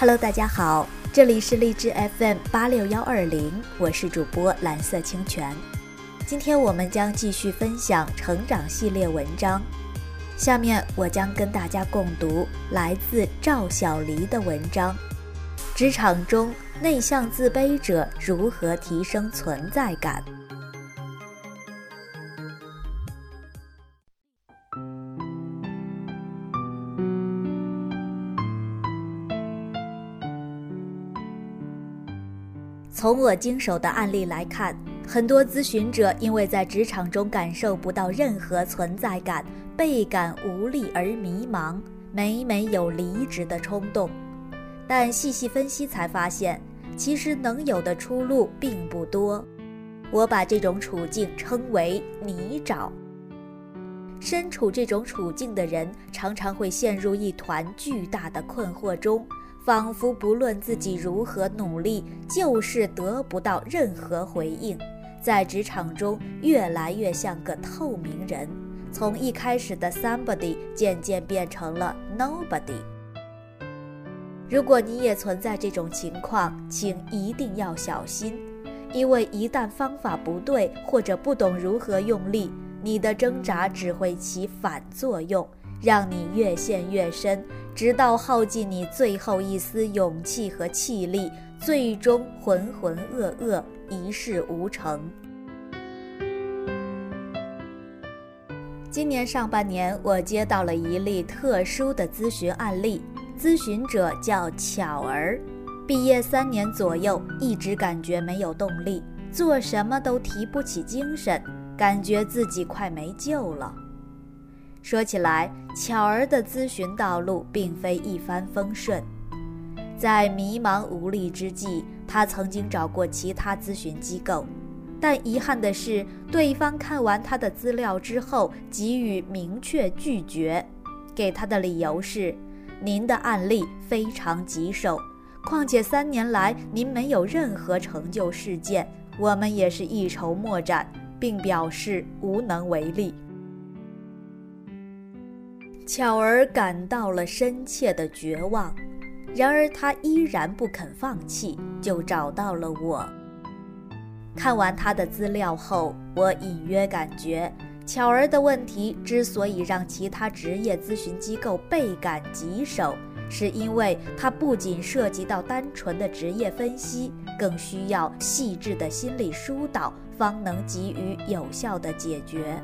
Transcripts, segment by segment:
Hello，大家好，这里是荔枝 FM 八六幺二零，我是主播蓝色清泉。今天我们将继续分享成长系列文章，下面我将跟大家共读来自赵小黎的文章：职场中内向自卑者如何提升存在感。从我经手的案例来看，很多咨询者因为在职场中感受不到任何存在感，倍感无力而迷茫，每每有离职的冲动。但细细分析才发现，其实能有的出路并不多。我把这种处境称为泥沼。身处这种处境的人，常常会陷入一团巨大的困惑中。仿佛不论自己如何努力，就是得不到任何回应，在职场中越来越像个透明人，从一开始的 somebody 渐渐变成了 nobody。如果你也存在这种情况，请一定要小心，因为一旦方法不对或者不懂如何用力，你的挣扎只会起反作用，让你越陷越深。直到耗尽你最后一丝勇气和气力，最终浑浑噩噩，一事无成。今年上半年，我接到了一例特殊的咨询案例，咨询者叫巧儿，毕业三年左右，一直感觉没有动力，做什么都提不起精神，感觉自己快没救了。说起来，巧儿的咨询道路并非一帆风顺。在迷茫无力之际，她曾经找过其他咨询机构，但遗憾的是，对方看完她的资料之后给予明确拒绝，给她的理由是：“您的案例非常棘手，况且三年来您没有任何成就事件，我们也是一筹莫展，并表示无能为力。”巧儿感到了深切的绝望，然而她依然不肯放弃，就找到了我。看完她的资料后，我隐约感觉，巧儿的问题之所以让其他职业咨询机构倍感棘手，是因为它不仅涉及到单纯的职业分析，更需要细致的心理疏导，方能给予有效的解决。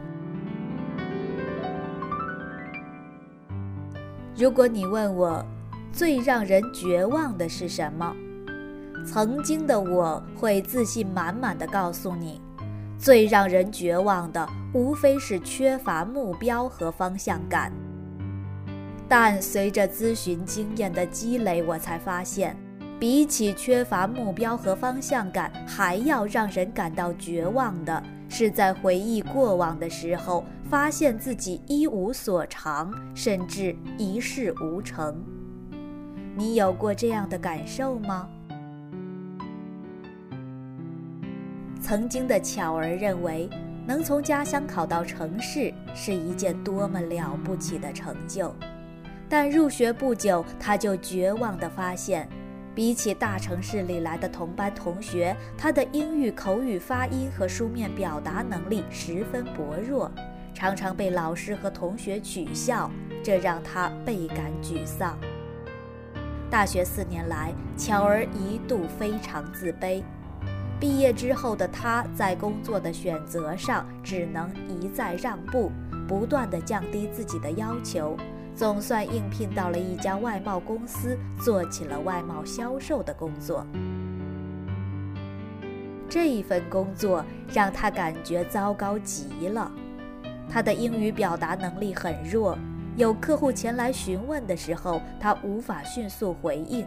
如果你问我，最让人绝望的是什么？曾经的我会自信满满的告诉你，最让人绝望的无非是缺乏目标和方向感。但随着咨询经验的积累，我才发现，比起缺乏目标和方向感，还要让人感到绝望的。是在回忆过往的时候，发现自己一无所长，甚至一事无成。你有过这样的感受吗？曾经的巧儿认为，能从家乡考到城市是一件多么了不起的成就，但入学不久，他就绝望地发现。比起大城市里来的同班同学，他的英语口语发音和书面表达能力十分薄弱，常常被老师和同学取笑，这让他倍感沮丧。大学四年来，巧儿一度非常自卑。毕业之后的他，在工作的选择上只能一再让步，不断地降低自己的要求。总算应聘到了一家外贸公司，做起了外贸销售的工作。这一份工作让他感觉糟糕极了。他的英语表达能力很弱，有客户前来询问的时候，他无法迅速回应，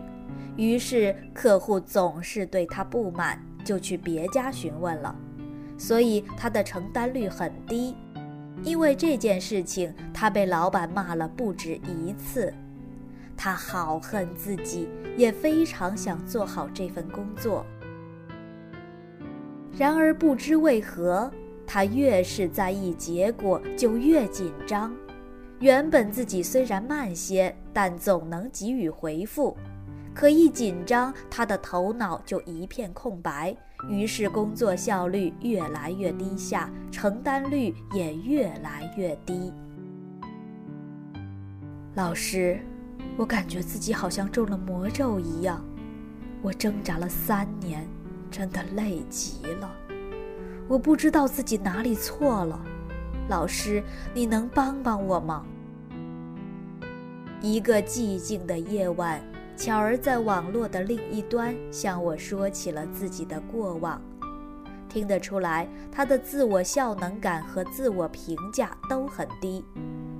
于是客户总是对他不满，就去别家询问了，所以他的成单率很低。因为这件事情，他被老板骂了不止一次。他好恨自己，也非常想做好这份工作。然而不知为何，他越是在意结果，就越紧张。原本自己虽然慢些，但总能给予回复，可一紧张，他的头脑就一片空白，于是工作效率越来越低下，成单率也越来越低。老师，我感觉自己好像中了魔咒一样，我挣扎了三年，真的累极了。我不知道自己哪里错了，老师，你能帮帮我吗？一个寂静的夜晚。巧儿在网络的另一端向我说起了自己的过往，听得出来，她的自我效能感和自我评价都很低，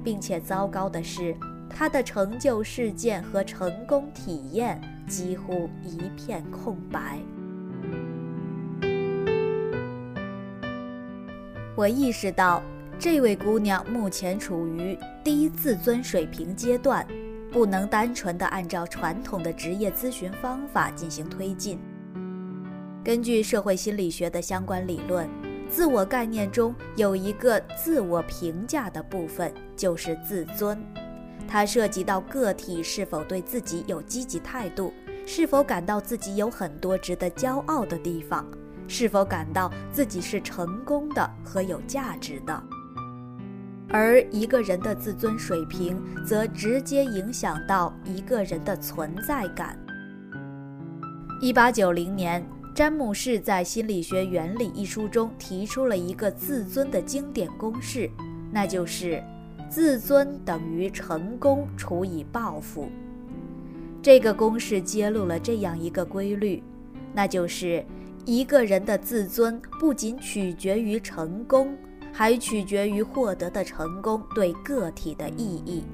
并且糟糕的是，她的成就事件和成功体验几乎一片空白。我意识到，这位姑娘目前处于低自尊水平阶段。不能单纯的按照传统的职业咨询方法进行推进。根据社会心理学的相关理论，自我概念中有一个自我评价的部分，就是自尊。它涉及到个体是否对自己有积极态度，是否感到自己有很多值得骄傲的地方，是否感到自己是成功的和有价值的。而一个人的自尊水平，则直接影响到一个人的存在感。一八九零年，詹姆士在《心理学原理》一书中提出了一个自尊的经典公式，那就是自尊等于成功除以报复。这个公式揭露了这样一个规律，那就是一个人的自尊不仅取决于成功。还取决于获得的成功对个体的意义。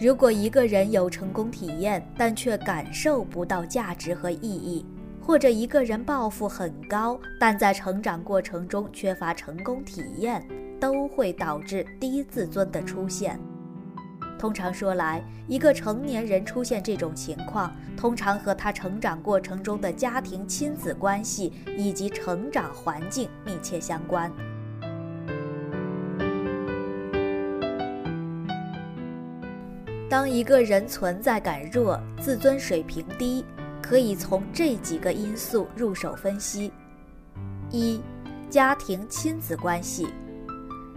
如果一个人有成功体验，但却感受不到价值和意义，或者一个人抱负很高，但在成长过程中缺乏成功体验，都会导致低自尊的出现。通常说来，一个成年人出现这种情况，通常和他成长过程中的家庭亲子关系以及成长环境密切相关。当一个人存在感弱、自尊水平低，可以从这几个因素入手分析：一、家庭亲子关系。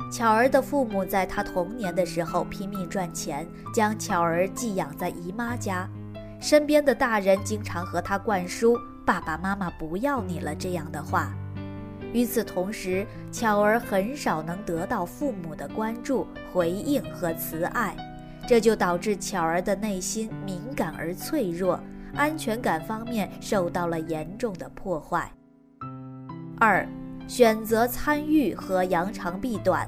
巧儿的父母在她童年的时候拼命赚钱，将巧儿寄养在姨妈家。身边的大人经常和她灌输“爸爸妈妈不要你了”这样的话。与此同时，巧儿很少能得到父母的关注、回应和慈爱，这就导致巧儿的内心敏感而脆弱，安全感方面受到了严重的破坏。二。选择参与和扬长避短。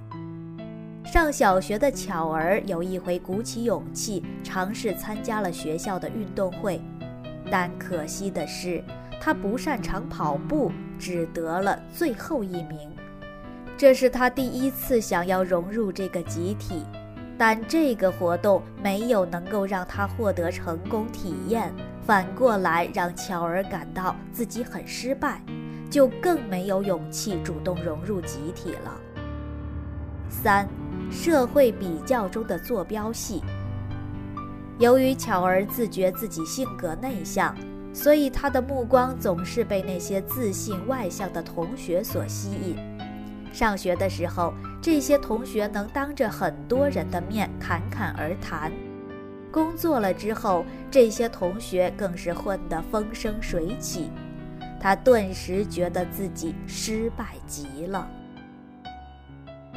上小学的巧儿有一回鼓起勇气尝试参加了学校的运动会，但可惜的是，他不擅长跑步，只得了最后一名。这是他第一次想要融入这个集体，但这个活动没有能够让他获得成功体验，反过来让巧儿感到自己很失败。就更没有勇气主动融入集体了。三，社会比较中的坐标系。由于巧儿自觉自己性格内向，所以她的目光总是被那些自信外向的同学所吸引。上学的时候，这些同学能当着很多人的面侃侃而谈；工作了之后，这些同学更是混得风生水起。他顿时觉得自己失败极了。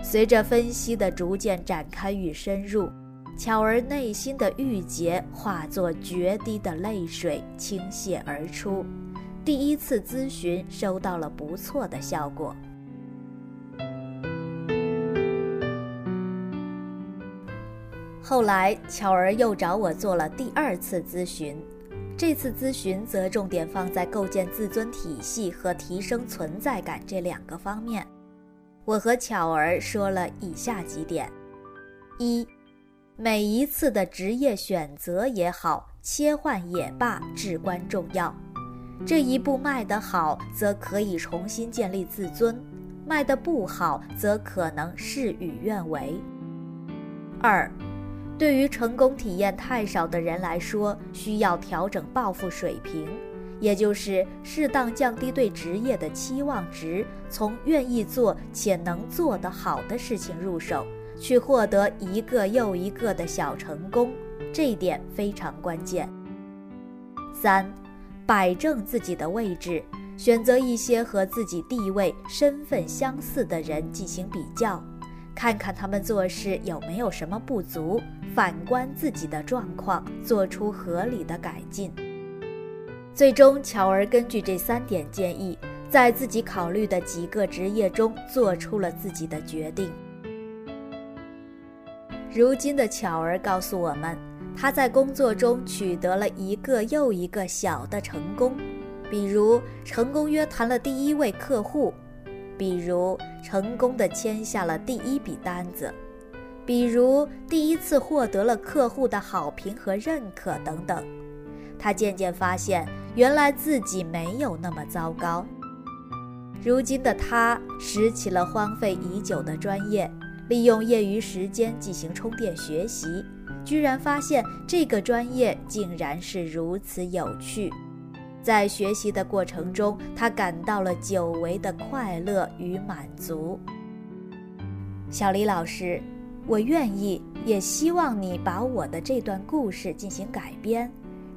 随着分析的逐渐展开与深入，巧儿内心的郁结化作决堤的泪水倾泻而出。第一次咨询收到了不错的效果。后来，巧儿又找我做了第二次咨询。这次咨询则重点放在构建自尊体系和提升存在感这两个方面。我和巧儿说了以下几点：一，每一次的职业选择也好，切换也罢，至关重要。这一步迈得好，则可以重新建立自尊；迈得不好，则可能事与愿违。二。对于成功体验太少的人来说，需要调整抱负水平，也就是适当降低对职业的期望值，从愿意做且能做得好的事情入手，去获得一个又一个的小成功。这一点非常关键。三，摆正自己的位置，选择一些和自己地位、身份相似的人进行比较，看看他们做事有没有什么不足，反观自己的状况，做出合理的改进。最终，巧儿根据这三点建议，在自己考虑的几个职业中做出了自己的决定。如今的巧儿告诉我们。他在工作中取得了一个又一个小的成功，比如成功约谈了第一位客户，比如成功的签下了第一笔单子，比如第一次获得了客户的好评和认可等等。他渐渐发现，原来自己没有那么糟糕。如今的他拾起了荒废已久的专业，利用业余时间进行充电学习。居然发现这个专业竟然是如此有趣，在学习的过程中，他感到了久违的快乐与满足。小李老师，我愿意，也希望你把我的这段故事进行改编，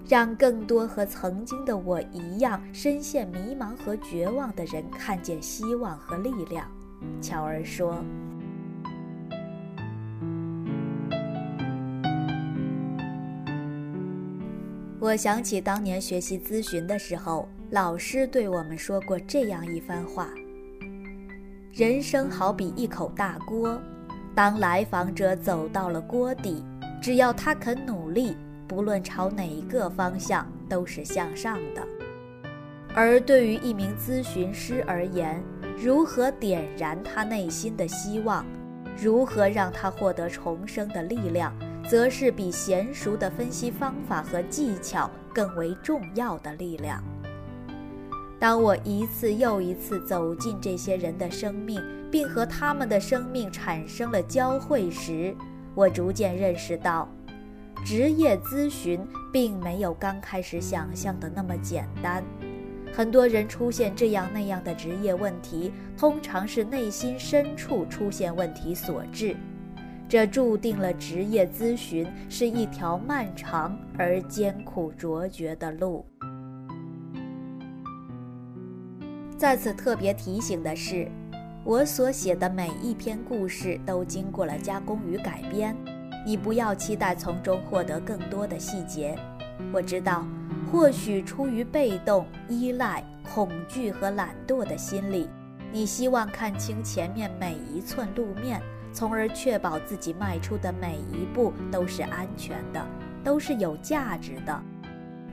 让更多和曾经的我一样深陷迷茫和绝望的人看见希望和力量。巧儿说。我想起当年学习咨询的时候，老师对我们说过这样一番话：人生好比一口大锅，当来访者走到了锅底，只要他肯努力，不论朝哪一个方向，都是向上的。而对于一名咨询师而言，如何点燃他内心的希望，如何让他获得重生的力量？则是比娴熟的分析方法和技巧更为重要的力量。当我一次又一次走进这些人的生命，并和他们的生命产生了交汇时，我逐渐认识到，职业咨询并没有刚开始想象的那么简单。很多人出现这样那样的职业问题，通常是内心深处出现问题所致。这注定了职业咨询是一条漫长而艰苦卓绝的路。在此特别提醒的是，我所写的每一篇故事都经过了加工与改编，你不要期待从中获得更多的细节。我知道，或许出于被动、依赖、恐惧和懒惰的心理，你希望看清前面每一寸路面。从而确保自己迈出的每一步都是安全的，都是有价值的。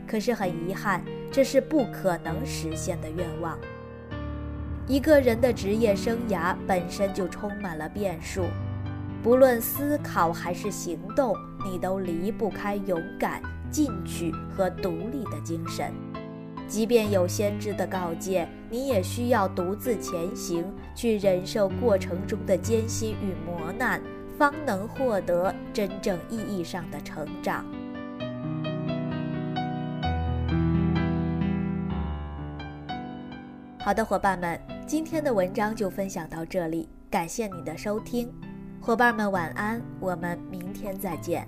可是很遗憾，这是不可能实现的愿望。一个人的职业生涯本身就充满了变数，不论思考还是行动，你都离不开勇敢、进取和独立的精神。即便有先知的告诫，你也需要独自前行，去忍受过程中的艰辛与磨难，方能获得真正意义上的成长。好的，伙伴们，今天的文章就分享到这里，感谢你的收听，伙伴们晚安，我们明天再见。